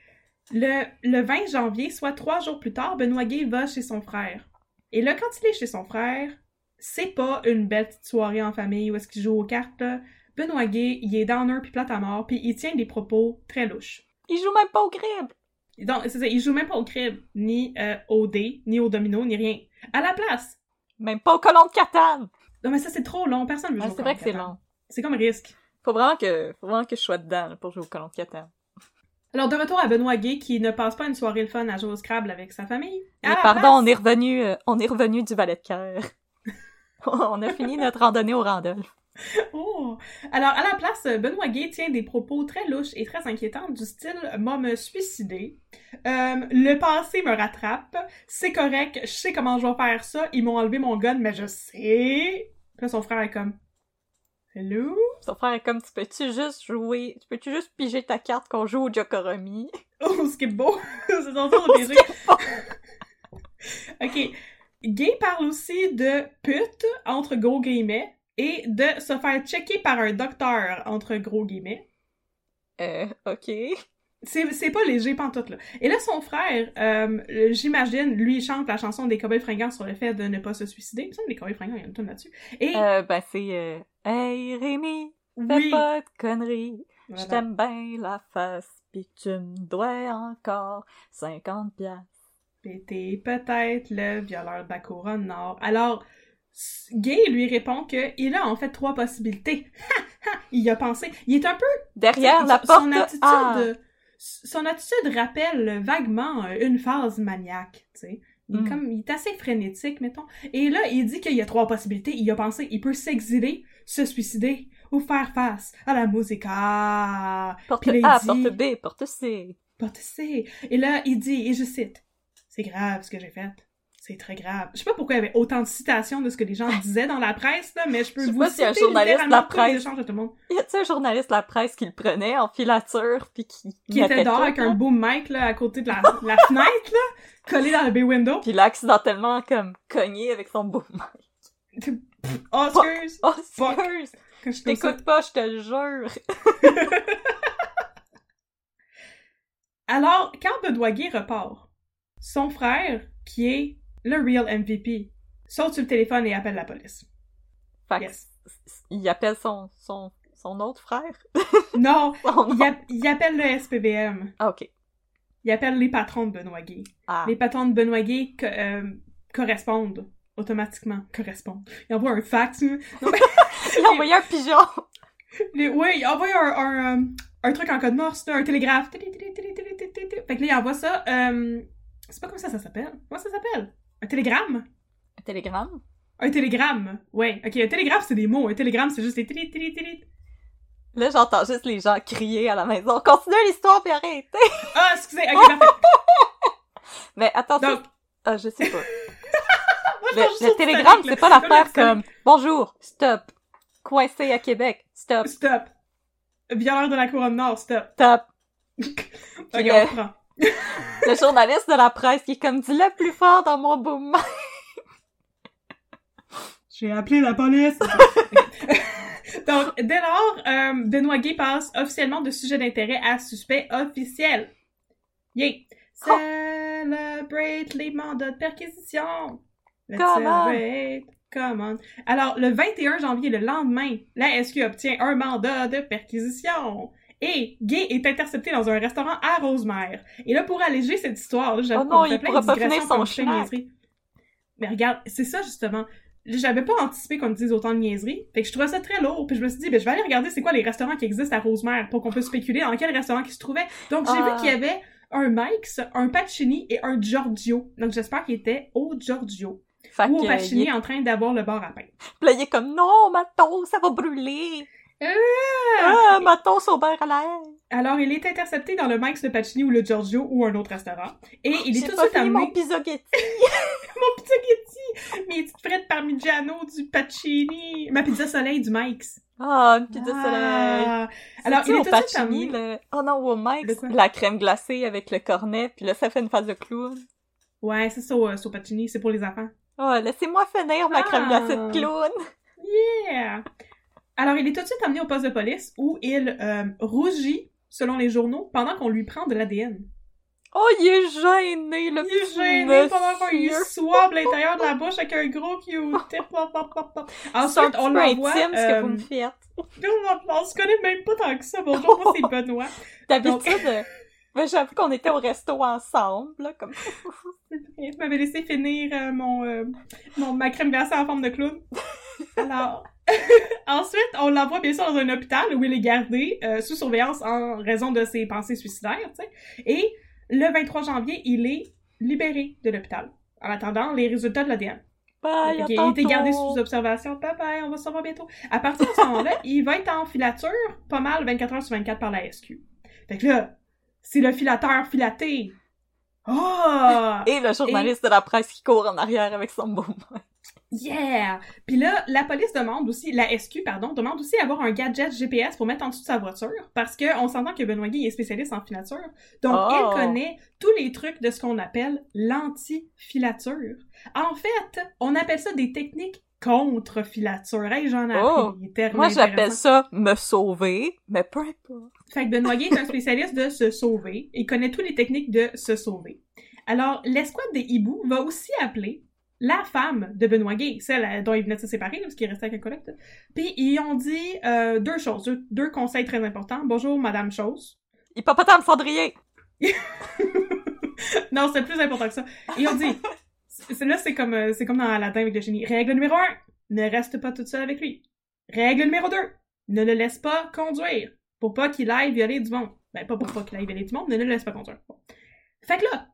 Le, le 20 janvier, soit trois jours plus tard, Benoît Gay va chez son frère. Et là, quand il est chez son frère, c'est pas une belle petite soirée en famille où est-ce qu'il joue aux cartes, là. Benoît Gay, il est downer puis plate à mort, puis il tient des propos très louches. Il joue même pas au crib. Donc, c'est ça, il joue même pas au crib, ni euh, au dé, ni au domino, ni rien. À la place! Même pas au colon de Catane. Non, mais ça, c'est trop long, personne veut Ouais, jouer au c'est vrai que c'est long. C'est comme risque. Faut vraiment que, faut vraiment que je sois dedans là, pour jouer au colon de Catane. Alors, de retour à Benoît Gay, qui ne passe pas une soirée le fun à jouer au Scrabble avec sa famille. La pardon, place- on est revenu, euh, on est revenu du valet de cœur. *laughs* on a fini notre randonnée au Randolph. Oh! Alors, à la place, Benoît Gay tient des propos très louches et très inquiétants du style « m'a me suicider Euh, le passé me rattrape, c'est correct, je sais comment je vais faire ça, ils m'ont enlevé mon gun, mais je sais... » Là, son frère est comme « Hello? Son frère est comme, tu peux-tu juste jouer, tu peux-tu juste piger ta carte qu'on joue au Jokoromi? *laughs* Oh, *laughs* ce qui est beau! c'est tour de piéger. Ok. Gay parle aussi de pute, entre gros guillemets, et de se faire checker par un docteur, entre gros guillemets. Euh, ok. C'est, pas léger pantoute, là. Et là, son frère, euh, j'imagine, lui, il chante la chanson des Cowboys fringants sur le fait de ne pas se suicider. Il me semble que les Cowboys fringants, il y a une tonne là-dessus. Et Euh, ben c'est, euh, hey Rémi, fais oui, pas de conneries, voilà. je t'aime bien la face, que tu me dois encore 50 piastres. Pis t'es peut-être le violeur de la couronne nord. Alors, Gay lui répond que il a en fait trois possibilités. il y a pensé. Il est un peu Derrière la porte Son attitude, Ah! Son attitude rappelle vaguement euh, une phase maniaque, tu sais. Il, est Mm. comme, il est assez frénétique, mettons. Et là, il dit qu'il y a trois possibilités. Il a pensé, il peut s'exiler, se suicider ou faire face à la musique. Porte A, dit- porte B, porte C. Porte C. Et là, il dit, et je cite, c'est grave ce que j'ai fait. C'est très grave. Je sais pas pourquoi il y avait autant de citations de ce que les gens disaient dans la presse, là, mais je peux Je sais vous pas s'il y a un citer journaliste de la presse. de tout le monde. Y a-tu un journaliste de la presse qui le prenait en filature puis qui... Qui était dehors avec un boom mic, là, à côté de la, la fenêtre, là, collé dans le bay window. Puis là, accidentellement, comme, cogné avec son boom mic. *laughs* Oh, excuse! Oh, Fuck. je fais ça. t'écoute pas, je te le jure! *laughs* Alors, quand Bedoiguet repart, son frère, qui est le real MVP, saute sur le téléphone et appelle la police. Fait Yes. il appelle son, son, son autre frère? *laughs* Non, Son il, appelle le SPVM. Ah, ok. Il appelle les patrons de Benoît Gay. Ah. Les patrons de Benoît Gay co- euh, correspondent automatiquement. Correspondent. Il envoie un fax. Non, mais- *laughs* Il a envoyé un pigeon! les- oui, il envoie un, un, euh, un truc en code morse, un télégraphe. Fait que là, il envoie ça. euh, c'est pas comme ça ça s'appelle. Comment ça s'appelle? Un télégramme? Un télégramme? Un télégramme. Ouais. Ok, un télégraphe, c'est des mots. Un télégramme, c'est juste des tili tili tili. Là, j'entends juste les gens crier à la maison. Continue l'histoire puis arrêtez! Ah, excusez. Ok, parfait. *laughs* Mais attention. Donc, Ah, je sais pas. *laughs* moi, je Le, télégramme, c'est pas l'affaire Comme Bonjour, stop. Coincé à Québec, stop, Stop. Violeur de la couronne nord, stop. stop. *laughs* Ok, on. Le journaliste de la presse qui est comme dit le plus fort dans mon boom. J'ai appelé la police. *laughs* Donc, dès lors, euh, Benoît Gay passe officiellement de sujet d'intérêt à suspect officiel. Yay! Celebrate les mandats de perquisition! Let's Come on. celebrate! Come on! Alors, le 21 janvier, le lendemain, la SQ obtient un mandat de perquisition. Et Gay est intercepté dans un restaurant à Rosemère. Et là, pour alléger cette histoire, j'avoue Oh non, il plein pourra de pas finir son. Mais regarde, c'est ça justement. J'avais pas anticipé qu'on me dise autant de niaiseries. Fait que je trouvais ça très lourd. Puis je me suis dit, ben, je vais aller regarder c'est quoi les restaurants qui existent à Rosemère pour qu'on puisse spéculer dans quel restaurant qui se trouvait. Donc j'ai Ah. vu qu'il y avait un Mike's, un Pacini et un Giorgio. Donc j'espère qu'il était au Giorgio. Fait Ou au Pacini est... en train d'avoir le bar à pain. Puis là, il est comme non, ma toast, ça va brûler. Ah! Ah, beurre à l'air. Alors il est intercepté dans le Mike's, le Pacini ou le Giorgio ou un autre restaurant. Et il est tout de suite amené... *laughs* mon pizzaghetti. Mon spaghetti! Mes petites frites parmigiano du Pacini! Ma pizza soleil du Mike's. Ah, une pizza Ah. soleil. Alors, il est au tout de suite Pacini, amené- le... Oh non, au De Mike's, la crème glacée avec le cornet, puis là, ça fait une face de clown. Ouais, c'est ça, au, au Pacini, c'est pour les enfants. Oh, laissez-moi finir ma crème Ah. glacée de clown. Yeah! Alors, il est tout de suite amené au poste de police où il euh, rougit, selon les journaux, pendant qu'on lui prend de l'ADN. Oh, il est gêné, le Il est gêné pendant qu'on lui swab l'intérieur de la bouche avec un gros Q-tip. *laughs* C'est Ensuite, on l'envoie... intime, ce que euh, vous me faites. *laughs* on, se connaît même pas tant que ça. Bonjour, moi, c'est *laughs* Benoît. D'habitude, ben, j'avoue qu'on était au resto ensemble, là, comme... Il m'avait laissé finir euh, mon, euh, mon, ma crème glacée en forme de clown. Alors, *laughs* ensuite, on l'envoie bien sûr dans un hôpital où il est gardé euh, sous surveillance en raison de ses pensées suicidaires, tu sais. Et le 23 janvier, il est libéré de l'hôpital. En attendant les résultats de l'ADN. Bye, qu'il a été gardé sous observation. Bye bye, on va se revoir bientôt. À partir de ce moment-là, *laughs* il va être en filature pas mal 24 heures sur 24 par la SQ. Fait que là, c'est le filateur filaté. Oh! Et le journaliste de la presse qui court en arrière avec son beau Yeah! Puis là, la police demande aussi, la SQ, pardon, demande aussi d'avoir un gadget GPS pour mettre en dessous de sa voiture, parce que on s'entend que Benoît Guy est spécialiste en filature. Donc, Oh. il connaît tous les trucs de ce qu'on appelle l'anti-filature. En fait, on appelle ça des techniques contre filature. Hey, j'en ai Oh. appris des Moi, j'appelle ça me sauver, mais peu importe. Fait que Benoît Guy est un *laughs* spécialiste de se sauver. Il connaît toutes les techniques de se sauver. Alors, l'escouade des hiboux va aussi appeler la femme de Benoît Gay, celle dont il venait de se séparer, là, parce qu'il restait avec un collègue. Puis ils ont dit euh, deux choses, deux, deux conseils très importants. Bonjour, Madame Chose. Hippopotame cendrier! *laughs* non, c'est plus important que ça. Et on dit, c'est- là, c'est comme, euh, c'est comme dans Aladdin avec le génie. Règle numéro un, ne reste pas toute seule avec lui. Règle numéro deux, ne le laisse pas conduire. Pour pas qu'il aille violer du monde. Ben, pas pour pas qu'il aille violer du monde, ne le laisse pas conduire. Bon. Fait que là,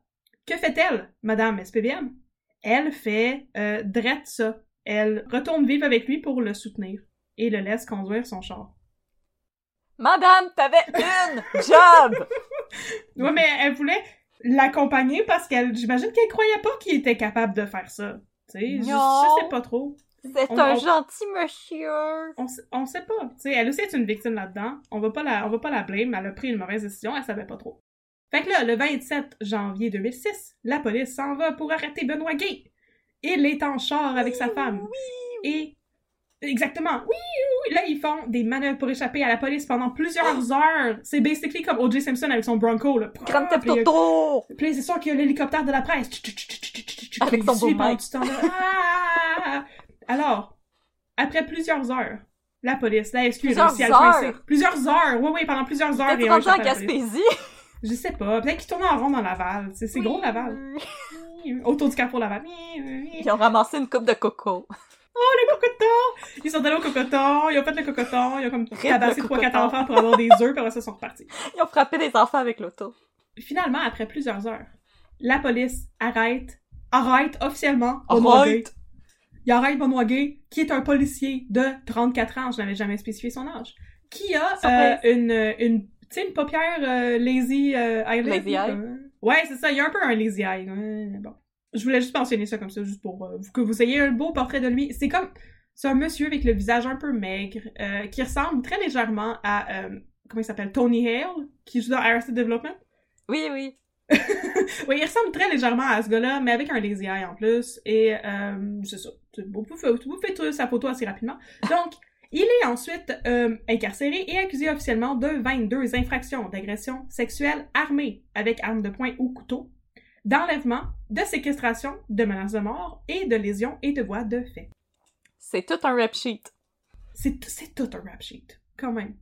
que fait-elle, Madame SPVM? Elle fait, euh, drette ça. Elle retourne vivre avec lui pour le soutenir. Et le laisse conduire son char. Madame, t'avais une job! *laughs* Ouais, mais elle voulait l'accompagner parce qu'elle, j'imagine qu'elle croyait pas qu'il était capable de faire ça. Tu sais, je, je sais pas trop. C'est On- un on- gentil monsieur! On, sait pas. Tu sais, elle aussi est une victime là-dedans. On va pas la, on va pas la blâmer. Elle a pris une mauvaise décision. Elle savait pas trop. Fait que là, le 27 janvier 2006, la police s'en va pour arrêter Benoît Gay. Il est en char avec sa femme. Et exactement, oui, oui, oui. Là, ils font des manœuvres pour échapper à la police pendant plusieurs heures. C'est basically comme O.J. Simpson avec son Bronco là. Grand Puis il y a- Toto! puis c'est sûr qu'il y a l'hélicoptère de la presse. Avec son temps-là. Ah! Alors, après plusieurs heures, la police, la SQ, Plusieurs réussit à le coincer. heures? Plusieurs heures! Oui, oui, pendant plusieurs heures. T'es rendu en. Gaspésie? Je sais pas. Peut-être qu'ils tournent en rond dans Laval. C'est c'est gros, Laval. Autour du carrefour Laval. Ils ont ramassé une coupe de coco. le cocoton! Ils sont allés au cocoton, ils ont fait le cocoton, ils ont comme le 3-4 cocoton. enfants pour avoir des œufs, puis après ça, ils sont repartis. Ils ont frappé des enfants avec l'auto. Finalement, après plusieurs heures, la police arrête, arrête officiellement. Arrête! Il arrête Benoît Gay, qui est un policier de 34 ans, je n'avais jamais spécifié son âge, qui a euh, une, tu sais, une paupière euh, lazy euh, eyelid. Lazy eye? euh, Ouais, c'est ça, il y a un peu un lazy eye. bon. Je voulais juste mentionner ça comme ça, juste pour euh, que vous ayez un beau portrait de lui. C'est comme, c'est un monsieur avec le visage un peu maigre, euh, qui ressemble très légèrement à, euh, comment il s'appelle, Tony Hale, qui joue dans Arrested Development. Oui, oui. *laughs* Oui, il ressemble très légèrement à ce gars-là, mais avec un lazy eye en plus. Et euh, c'est ça. Vous pouvez, vous pouvez trouver sa photo assez rapidement. Donc, il est ensuite euh, incarcéré et accusé officiellement de 22 infractions d'agression sexuelle armée avec arme de poing ou couteau, d'enlèvement, de séquestration, de menace de mort et de lésion et de voie de fait. C'est tout un rap sheet. C'est tout un rap sheet, quand même.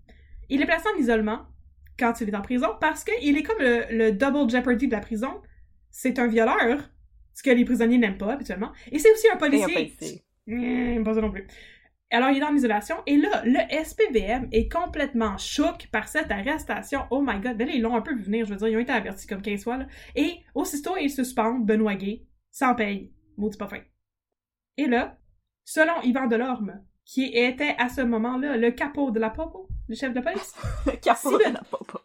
Il est placé en isolement quand il est en prison parce qu'il est comme le, le double jeopardy de la prison. C'est un violeur, ce que les prisonniers n'aiment pas habituellement, et c'est aussi un Et un policier. policier. Mmh, pas ça non plus. Alors, il est en isolation, et là, le SPVM est complètement choqué par cette arrestation. Oh my god, ben là, ils l'ont un peu vu venir, je veux dire, ils ont été avertis comme 15 fois, là. Et, aussitôt, ils suspendent Benoît Gay, sans paye. Maudit pas fin. Et là, selon Yvan Delorme, qui était à ce moment-là le capot de la popo, le chef de police. *laughs* Le capot Si de le- la papa.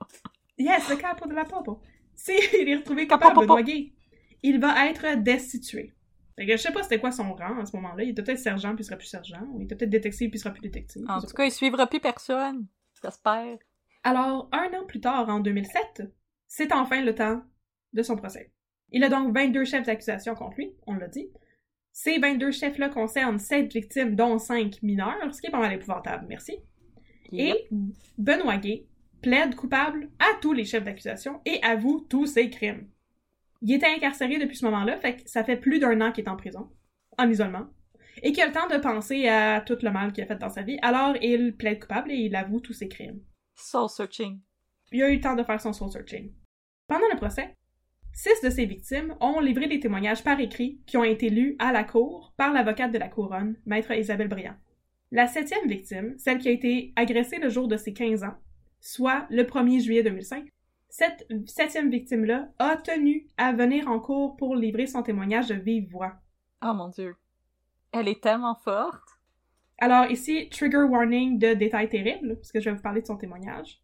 Yes, le capot de la popo. *laughs* Si il est retrouvé popo. Benoît Gay, il va être destitué. Fait que je sais pas c'était quoi son rang à ce moment-là. Il était peut-être sergent puis il sera plus sergent. Ou il était peut-être détective puis il sera plus détective. En tout cas, il suivra plus personne. J'espère. Alors, un an plus tard, en 2007, c'est enfin le temps de son procès. Il a donc 22 chefs d'accusation contre lui, on l'a dit. Ces 22 chefs-là concernent 7 victimes, dont 5 mineurs, ce qui est pas mal épouvantable, merci. Yep. Et Benoît Gay plaide coupable à tous les chefs d'accusation et avoue tous ses crimes. Il était incarcéré depuis ce moment-là, fait que ça fait plus d'un an qu'il est en prison, en isolement, et qu'il a le temps de penser à tout le mal qu'il a fait dans sa vie, alors il plaide coupable et il avoue tous ses crimes Soul searching. il a eu le temps de faire son soul searching. Pendant le procès, six de ses victimes ont livré des témoignages par écrit qui ont été lus à la cour par l'avocate de la couronne, maître Isabelle Briand. La septième victime, celle qui a été agressée le jour de ses 15 ans, soit le 1er juillet 2005, cette septième victime-là a tenu à venir en cours pour livrer son témoignage de vive voix. Oh mon dieu. Elle est tellement forte. Alors ici, trigger warning de détails terribles, parce que je vais vous parler de son témoignage.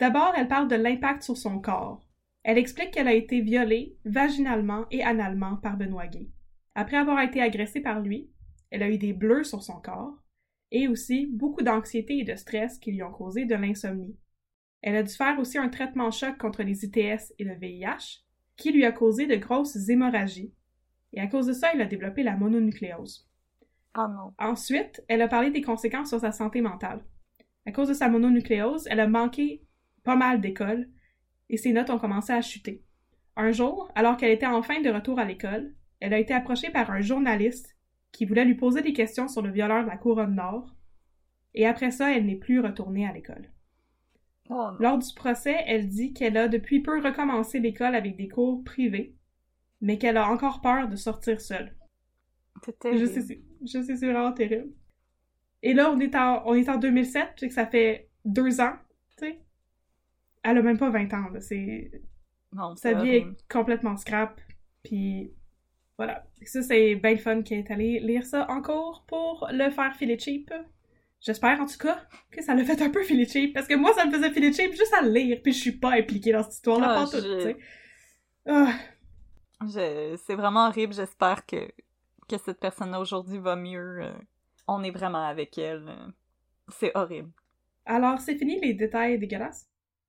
D'abord, elle parle de l'impact sur son corps. Elle explique qu'elle a été violée vaginalement et analement par Benoît Gay. Après avoir été agressée par lui, elle a eu des bleus sur son corps et aussi beaucoup d'anxiété et de stress qui lui ont causé de l'insomnie. Elle a dû faire aussi un traitement choc contre les ITS et le VIH qui lui a causé de grosses hémorragies. Et à cause de ça, elle a développé la mononucléose. Oh non. Ensuite, elle a parlé des conséquences sur sa santé mentale. À cause de sa mononucléose, elle a manqué pas mal d'école et ses notes ont commencé à chuter. Un jour, alors qu'elle était enfin de retour à l'école, elle a été approchée par un journaliste qui voulait lui poser des questions sur le violeur de la couronne nord. Et après ça, elle n'est plus retournée à l'école. Oh. Lors du procès, elle dit qu'elle a depuis peu recommencé l'école avec des cours privés, mais qu'elle a encore peur de sortir seule. C'est Je terrible. sais, c'est- je sais, c'est vraiment terrible. Et là, on est en, on est en 2007, tu sais que ça fait deux ans, tu sais. Elle a même pas 20 ans, là. C'est, Non, sa c'est vie est complètement scrap. Puis voilà. Ça, c'est bien le fun qu'elle est allée lire ça en cours pour le faire filer cheap. J'espère, en tout cas, que ça l'a fait un peu filer cheap. Parce que moi, ça me faisait filer cheap juste à le lire. Puis je suis pas impliquée dans cette histoire-là, Ah, pas tout, je- tu sais. Ah, Je- C'est vraiment horrible. J'espère que, que cette personne-là aujourd'hui va mieux. euh, On est vraiment avec elle. euh. C'est horrible. Alors, c'est fini les détails dégueulasses.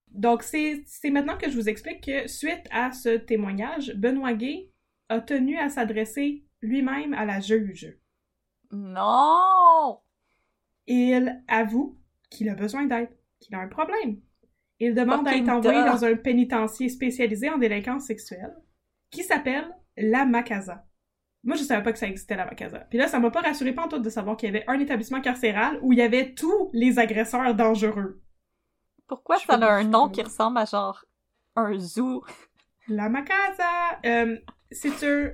Donc, c'est c'est maintenant que je vous explique que, suite à ce témoignage, Benoît Gay a tenu à s'adresser lui-même à la juge. Non! Il avoue qu'il a besoin d'aide, qu'il a un problème. Il demande à être envoyé dans un pénitencier spécialisé en délinquance sexuelle, qui s'appelle la Macasa. Moi, je savais pas que ça existait, la Macasa. Puis là, ça m'a pas rassuré tout de savoir qu'il y avait un établissement carcéral où il y avait tous les agresseurs dangereux. Pourquoi Je ça a un nom qui ressemble à genre un zoo? La Macasa! Euh, c'est un...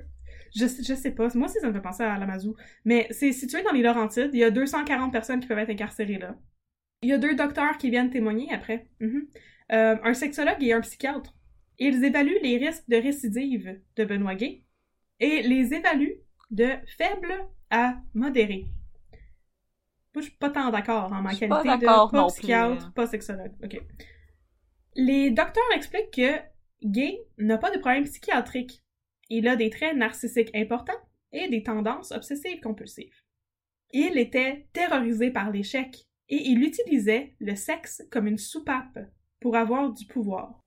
Je, sais- je sais pas. Moi aussi, ça me fait penser à Lamazou. Mais c'est situé dans les Laurentides. Il y a 240 personnes qui peuvent être incarcérées là. Il y a deux docteurs qui viennent témoigner après. Mhm. Euh, un sexologue et un psychiatre. Ils évaluent les risques de récidive de Benoît Gay et les évaluent de faible à modéré. Moi, je suis pas tant d'accord en ma qualité pas de d'accord pas plus, psychiatre, pas sexologue. OK. Les docteurs expliquent que Gay n'a pas de problème psychiatrique. Il a des traits narcissiques importants et des tendances obsessives compulsives. Il était terrorisé par l'échec et il utilisait le sexe comme une soupape pour avoir du pouvoir.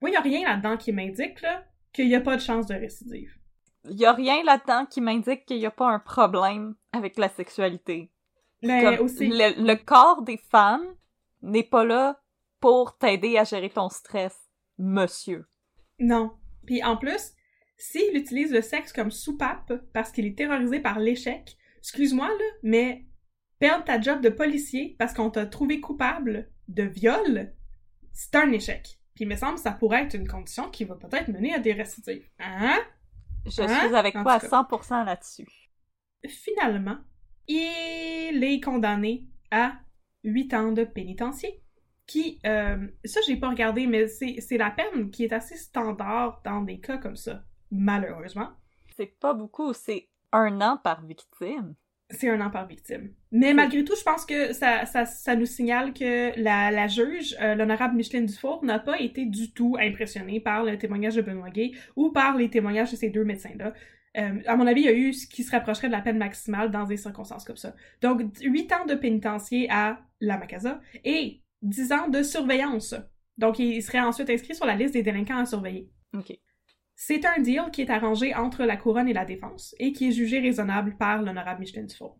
Moi, il n'y a rien là-dedans qui m'indique là, qu'il n'y a pas de chance de récidive. Il y a rien là-dedans qui m'indique qu'il y a pas un problème avec la sexualité. Mais Comme Ben, aussi, le, le corps des femmes n'est pas là pour t'aider à gérer ton stress, monsieur. non. Puis en plus, s'il utilise le sexe comme soupape parce qu'il est terrorisé par l'échec, excuse-moi là, mais perdre ta job de policier parce qu'on t'a trouvé coupable de viol, c'est un échec. Puis il me semble que ça pourrait être une condition qui va peut-être mener à des récidives. Hein? Je Hein? suis avec toi à tout cas. 100% là-dessus. Finalement, il est condamné à 8 ans de pénitencier. Qui, euh, ça j'ai pas regardé, mais c'est c'est la peine qui est assez standard dans des cas comme ça, malheureusement. C'est pas beaucoup, c'est un an par victime. C'est un an par victime. Mais malgré tout, je pense que ça, ça, ça nous signale que la, la juge, euh, l'honorable Micheline Dufour, n'a pas été du tout impressionnée par le témoignage de Benoît Gay ou par les témoignages de ces deux médecins-là. Euh, à mon avis, il y a eu ce qui se rapprocherait de la peine maximale dans des circonstances comme ça. Donc, 8 ans de pénitencier à la Macasa et 10 ans de surveillance. Donc, il serait ensuite inscrit sur la liste des délinquants à surveiller. Ok. C'est un deal qui est arrangé entre la couronne et la défense et qui est jugé raisonnable par l'honorable Micheline Dufour.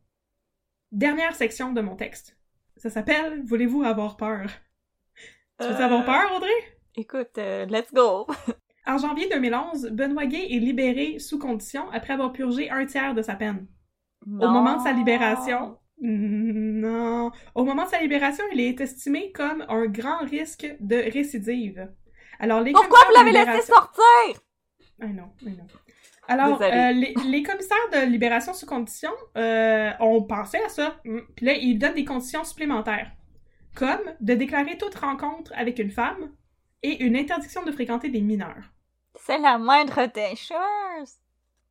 Dernière section de mon texte. Ça s'appelle Voulez-vous avoir peur? Tu veux Euh, avoir peur, Audrey? Écoute, euh, let's go! *laughs* En janvier 2011, Benoît Gay est libéré sous condition après avoir purgé un tiers de sa peine. Au moment de sa libération, non. Au moment de sa libération, il est estimé comme un grand risque de récidive. Alors, les Pourquoi vous l'avez laissé sortir? Ah non, ah non. Alors, euh, les, *laughs* les commissaires de libération sous condition euh, ont pensé à ça. Mm. Puis là, ils donnent des conditions supplémentaires. Comme de déclarer toute rencontre avec une femme et une interdiction de fréquenter des mineurs. C'est la moindre des choses!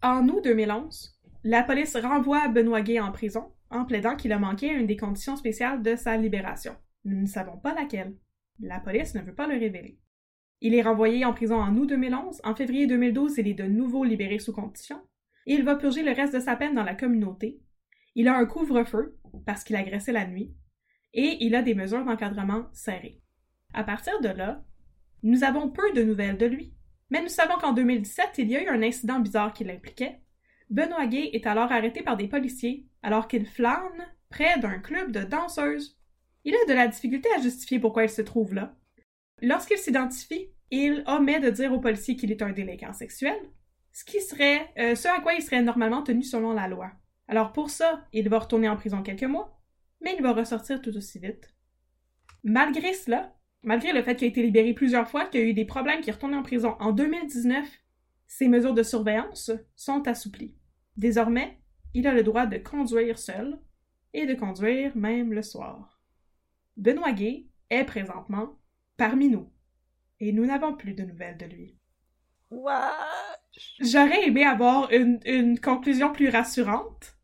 En août 2011, la police renvoie Benoît Gay en prison en plaidant qu'il a manqué à une des conditions spéciales de sa libération. Nous ne savons pas laquelle. La police ne veut pas le révéler. Il est renvoyé en prison en août 2011. En février 2012, il est de nouveau libéré sous condition. Et il va purger le reste de sa peine dans la communauté. Il a un couvre-feu parce qu'il agressait la nuit. Et il a des mesures d'encadrement serrées. À partir de là, nous avons peu de nouvelles de lui. Mais nous savons qu'en 2017, il y a eu un incident bizarre qui l'impliquait. Benoît Gay est alors arrêté par des policiers alors qu'il flâne près d'un club de danseuses. Il a de la difficulté à justifier pourquoi il se trouve là. Lorsqu'il s'identifie, il omet de dire aux policiers qu'il est un délinquant sexuel, ce qui serait euh, ce à quoi il serait normalement tenu selon la loi. Alors pour ça, il va retourner en prison quelques mois, mais il va ressortir tout aussi vite. Malgré cela, malgré le fait qu'il a été libéré plusieurs fois, qu'il a eu des problèmes, qu'il est retourné en prison en 2019, ses mesures de surveillance sont assouplies. Désormais, il a le droit de conduire seul et de conduire même le soir. Benoît Gay est présentement parmi nous et nous n'avons plus de nouvelles de lui. J'aurais aimé avoir une, une conclusion plus rassurante,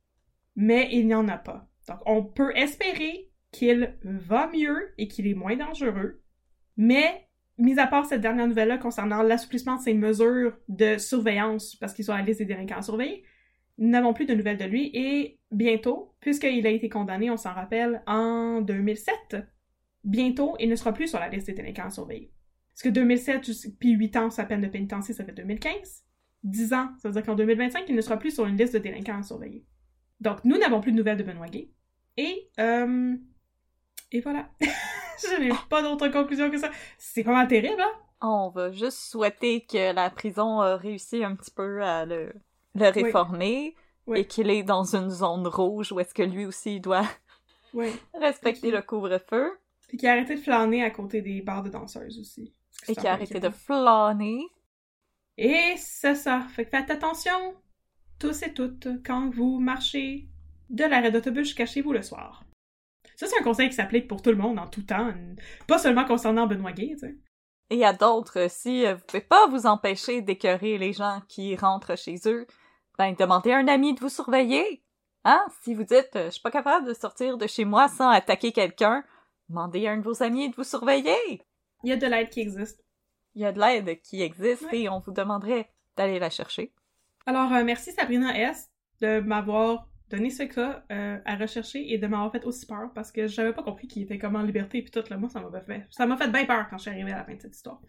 mais il n'y en a pas. Donc, on peut espérer qu'il va mieux et qu'il est moins dangereux, mais mis à part cette dernière nouvelle-là concernant l'assouplissement de ses mesures de surveillance, parce qu'ils sont à la liste des délinquants surveillés, nous n'avons plus de nouvelles de lui et bientôt, puisqu'il a été condamné, on s'en rappelle, en 2007, bientôt, il ne sera plus sur la liste des délinquants surveillés. Parce que 2007, puis 8 ans, sa peine de pénitencier, ça fait 2015. 10 ans, ça veut dire qu'en 2025, il ne sera plus sur une liste de délinquants surveillés. Donc, nous n'avons plus de nouvelles de Benoît Gay. Et, euh, et voilà. *laughs* Je n'ai pas d'autre conclusion que ça. C'est vraiment terrible, hein? On va juste souhaiter que la prison a réussi un petit peu à le, le réformer et qu'il est dans une zone rouge où est-ce que lui aussi doit *laughs* respecter le couvre-feu. Et qu'il a arrêté de flâner à côté des bars de danseuses aussi. Et qu'il a arrêté de flâner. Et c'est ça. Fait que faites attention, tous et toutes, quand vous marchez de l'arrêt d'autobus chez vous le soir. Ça, c'est un conseil qui s'applique pour tout le monde en tout temps, pas seulement concernant Benoît Gay, tu sais. Et à d'autres, si euh, vous pouvez pas vous empêcher d'écœurer les gens qui rentrent chez eux, ben demandez à un ami de vous surveiller. Hein? Si vous dites euh, je suis pas capable de sortir de chez moi sans attaquer quelqu'un, demandez à un de vos amis de vous surveiller. Il y a de l'aide qui existe. Il y a de l'aide qui existe et on vous demanderait d'aller la chercher. Alors euh, merci Sabrina S de m'avoir donné ce cas euh, à rechercher et de m'avoir fait aussi peur parce que j'avais pas compris qu'il était comme en liberté et puis tout là moi ça m'a fait ça m'a fait bien peur quand je suis arrivée à la fin de cette histoire.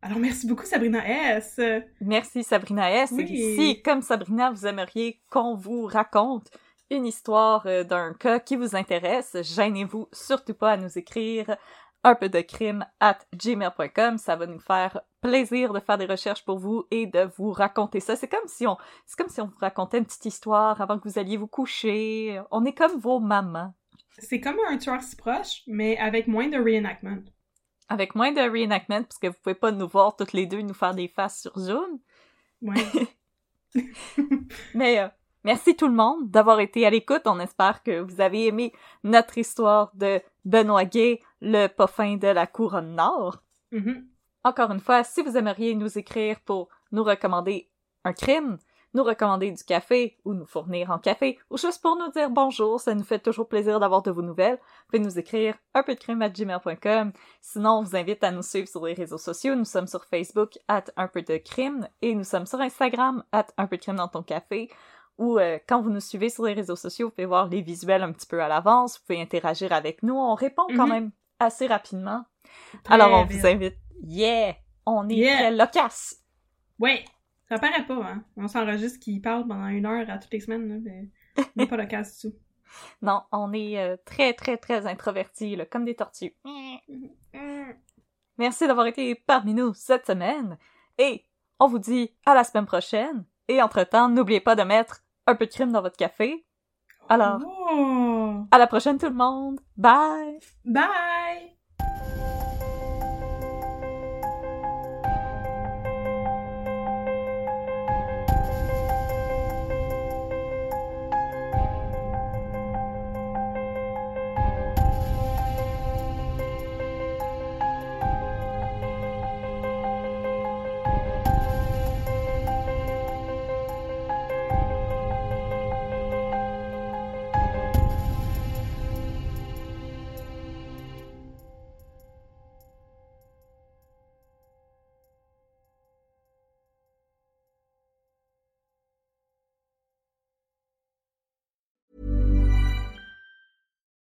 Alors merci beaucoup Sabrina S. Merci Sabrina S. Et si comme Sabrina vous aimeriez qu'on vous raconte une histoire euh, d'un cas qui vous intéresse, gênez-vous surtout pas à nous écrire un peu de crime at gmail.com. Ça va nous faire plaisir de faire des recherches pour vous et de vous raconter ça. C'est comme si on, c'est comme si on vous racontait une petite histoire avant que vous alliez vous coucher. On est comme vos mamans. C'est comme un tueur si proche, mais avec moins de reenactment. Avec moins de reenactment, parce que vous pouvez pas nous voir toutes les deux nous faire des faces sur Zoom. Ouais. *laughs* mais euh, merci tout le monde d'avoir été à l'écoute. On espère que vous avez aimé notre histoire de Benoît Gay, le poffin de la couronne nord. Mm-hmm. Encore une fois, si vous aimeriez nous écrire pour nous recommander un crime, nous recommander du café ou nous fournir en café ou juste pour nous dire bonjour, ça nous fait toujours plaisir d'avoir de vos nouvelles. Vous pouvez nous écrire un peu de crime à gmail.com. Sinon, on vous invite à nous suivre sur les réseaux sociaux. Nous sommes sur Facebook at un peu de crime et nous sommes sur Instagram at un peu de crime dans ton café ou euh, quand vous nous suivez sur les réseaux sociaux, vous pouvez voir les visuels un petit peu à l'avance, vous pouvez interagir avec nous, on répond quand mm-hmm. même assez rapidement. Alors on vous invite, yeah, on est yeah. loquace. Ouais, ça paraît pas, hein. On s'enregistre qui parle pendant une heure à toutes les semaines, là, mais on n'est pas *laughs* loquace du tout. Non, on est euh, très très très introvertis, là, comme des tortues. Merci d'avoir été parmi nous cette semaine et on vous dit à la semaine prochaine. Et entre-temps, n'oubliez pas de mettre un peu de crime dans votre café. Alors, oh. à la prochaine tout le monde. Bye! Bye!